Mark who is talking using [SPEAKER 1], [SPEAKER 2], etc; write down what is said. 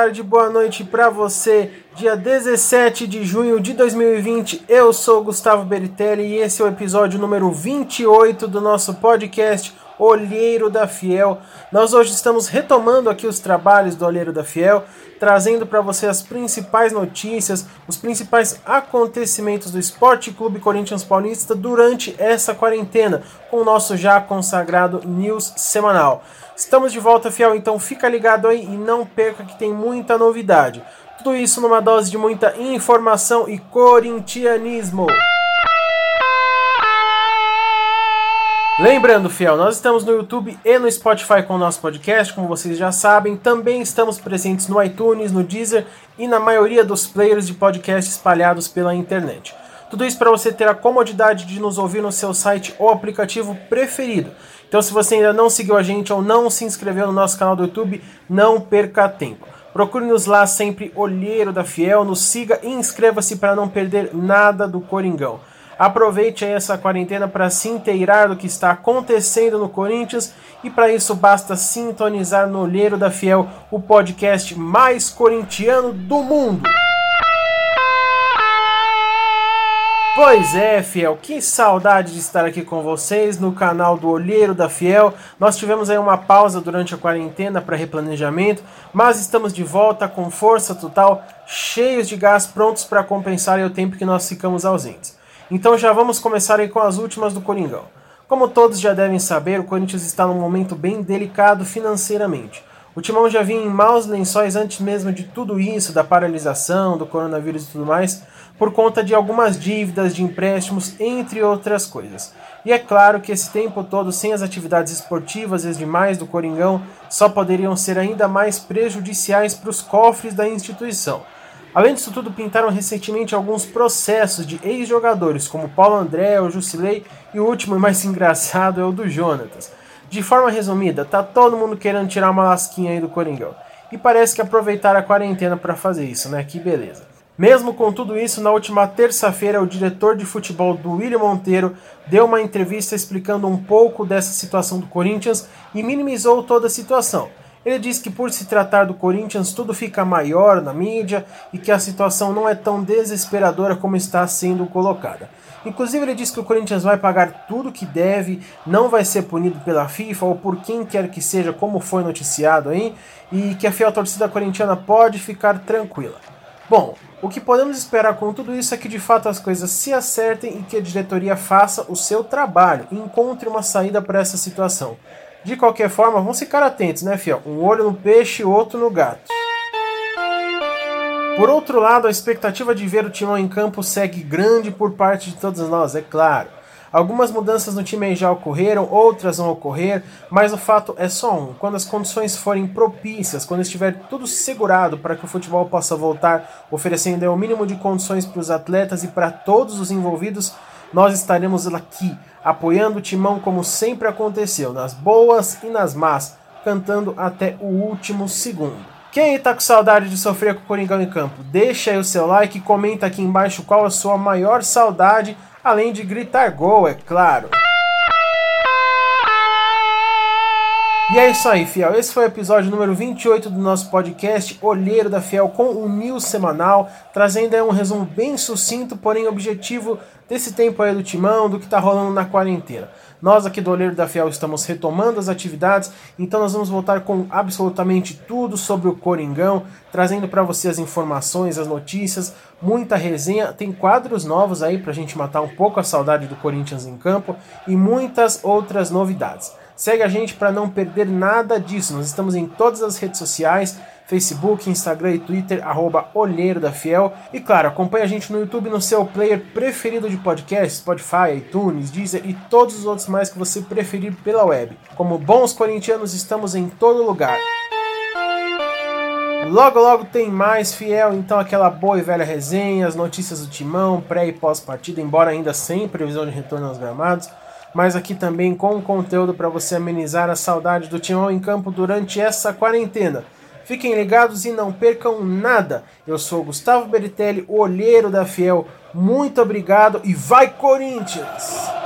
[SPEAKER 1] tarde, boa noite para você. Dia 17 de junho de 2020, eu sou Gustavo Beritelli e esse é o episódio número 28 do nosso podcast Olheiro da Fiel. Nós hoje estamos retomando aqui os trabalhos do Olheiro da Fiel, trazendo para você as principais notícias, os principais acontecimentos do Esporte Clube Corinthians Paulista durante essa quarentena, com o nosso já consagrado News semanal. Estamos de volta, Fiel, então fica ligado aí e não perca que tem muita novidade. Tudo isso numa dose de muita informação e corintianismo. Lembrando, fiel, nós estamos no YouTube e no Spotify com o nosso podcast, como vocês já sabem. Também estamos presentes no iTunes, no Deezer e na maioria dos players de podcast espalhados pela internet. Tudo isso para você ter a comodidade de nos ouvir no seu site ou aplicativo preferido. Então, se você ainda não seguiu a gente ou não se inscreveu no nosso canal do YouTube, não perca tempo. Procure-nos lá sempre, Olheiro da Fiel, nos siga e inscreva-se para não perder nada do Coringão. Aproveite essa quarentena para se inteirar do que está acontecendo no Corinthians e para isso basta sintonizar no Olheiro da Fiel, o podcast mais corintiano do mundo. Pois é, Fiel, que saudade de estar aqui com vocês no canal do Olheiro da Fiel. Nós tivemos aí uma pausa durante a quarentena para replanejamento, mas estamos de volta com força total, cheios de gás, prontos para compensar o tempo que nós ficamos ausentes. Então já vamos começar aí com as últimas do Coringão. Como todos já devem saber, o Corinthians está num momento bem delicado financeiramente. O Timão já vinha em maus lençóis antes mesmo de tudo isso, da paralisação, do coronavírus e tudo mais, por conta de algumas dívidas de empréstimos, entre outras coisas. E é claro que esse tempo todo sem as atividades esportivas e as demais do Coringão só poderiam ser ainda mais prejudiciais para os cofres da instituição. Além disso tudo, pintaram recentemente alguns processos de ex-jogadores, como Paulo André, o Jusilei e o último e mais engraçado é o do Jonatas. De forma resumida, tá todo mundo querendo tirar uma lasquinha aí do Coringão. E parece que aproveitaram a quarentena para fazer isso, né? Que beleza. Mesmo com tudo isso, na última terça-feira, o diretor de futebol do William Monteiro deu uma entrevista explicando um pouco dessa situação do Corinthians e minimizou toda a situação. Ele diz que por se tratar do Corinthians tudo fica maior na mídia e que a situação não é tão desesperadora como está sendo colocada. Inclusive ele diz que o Corinthians vai pagar tudo que deve, não vai ser punido pela FIFA ou por quem quer que seja, como foi noticiado aí, e que a fiel torcida corintiana pode ficar tranquila. Bom, o que podemos esperar com tudo isso é que de fato as coisas se acertem e que a diretoria faça o seu trabalho e encontre uma saída para essa situação. De qualquer forma, vamos ficar atentos, né, fiel? Um olho no peixe e outro no gato. Por outro lado, a expectativa de ver o Timão em campo segue grande por parte de todos nós, é claro. Algumas mudanças no time já ocorreram, outras vão ocorrer, mas o fato é só um: quando as condições forem propícias, quando estiver tudo segurado para que o futebol possa voltar, oferecendo o mínimo de condições para os atletas e para todos os envolvidos, nós estaremos aqui apoiando o timão como sempre aconteceu, nas boas e nas más, cantando até o último segundo. Quem está com saudade de sofrer com o Coringão em campo? Deixa aí o seu like e comenta aqui embaixo qual a sua maior saudade, além de gritar gol, é claro. E é isso aí, Fiel. Esse foi o episódio número 28 do nosso podcast Olheiro da Fiel com o News semanal, trazendo aí um resumo bem sucinto, porém objetivo desse tempo aí do timão, do que está rolando na quarentena. Nós aqui do Olheiro da Fiel estamos retomando as atividades, então nós vamos voltar com absolutamente tudo sobre o Coringão, trazendo para você as informações, as notícias, muita resenha, tem quadros novos aí para a gente matar um pouco a saudade do Corinthians em campo e muitas outras novidades. Segue a gente para não perder nada disso. Nós estamos em todas as redes sociais, Facebook, Instagram e Twitter, arroba Olheiro da Fiel. E claro, acompanhe a gente no YouTube no seu player preferido de podcast, Spotify, iTunes, Deezer e todos os outros mais que você preferir pela web. Como bons corintianos, estamos em todo lugar. Logo, logo tem mais fiel, então aquela boa e velha resenha, as notícias do timão, pré e pós-partida, embora ainda sem previsão de retorno aos gramados mas aqui também com conteúdo para você amenizar a saudade do Timão em campo durante essa quarentena. Fiquem ligados e não percam nada. Eu sou Gustavo Beritelli, olheiro da Fiel. Muito obrigado e vai Corinthians!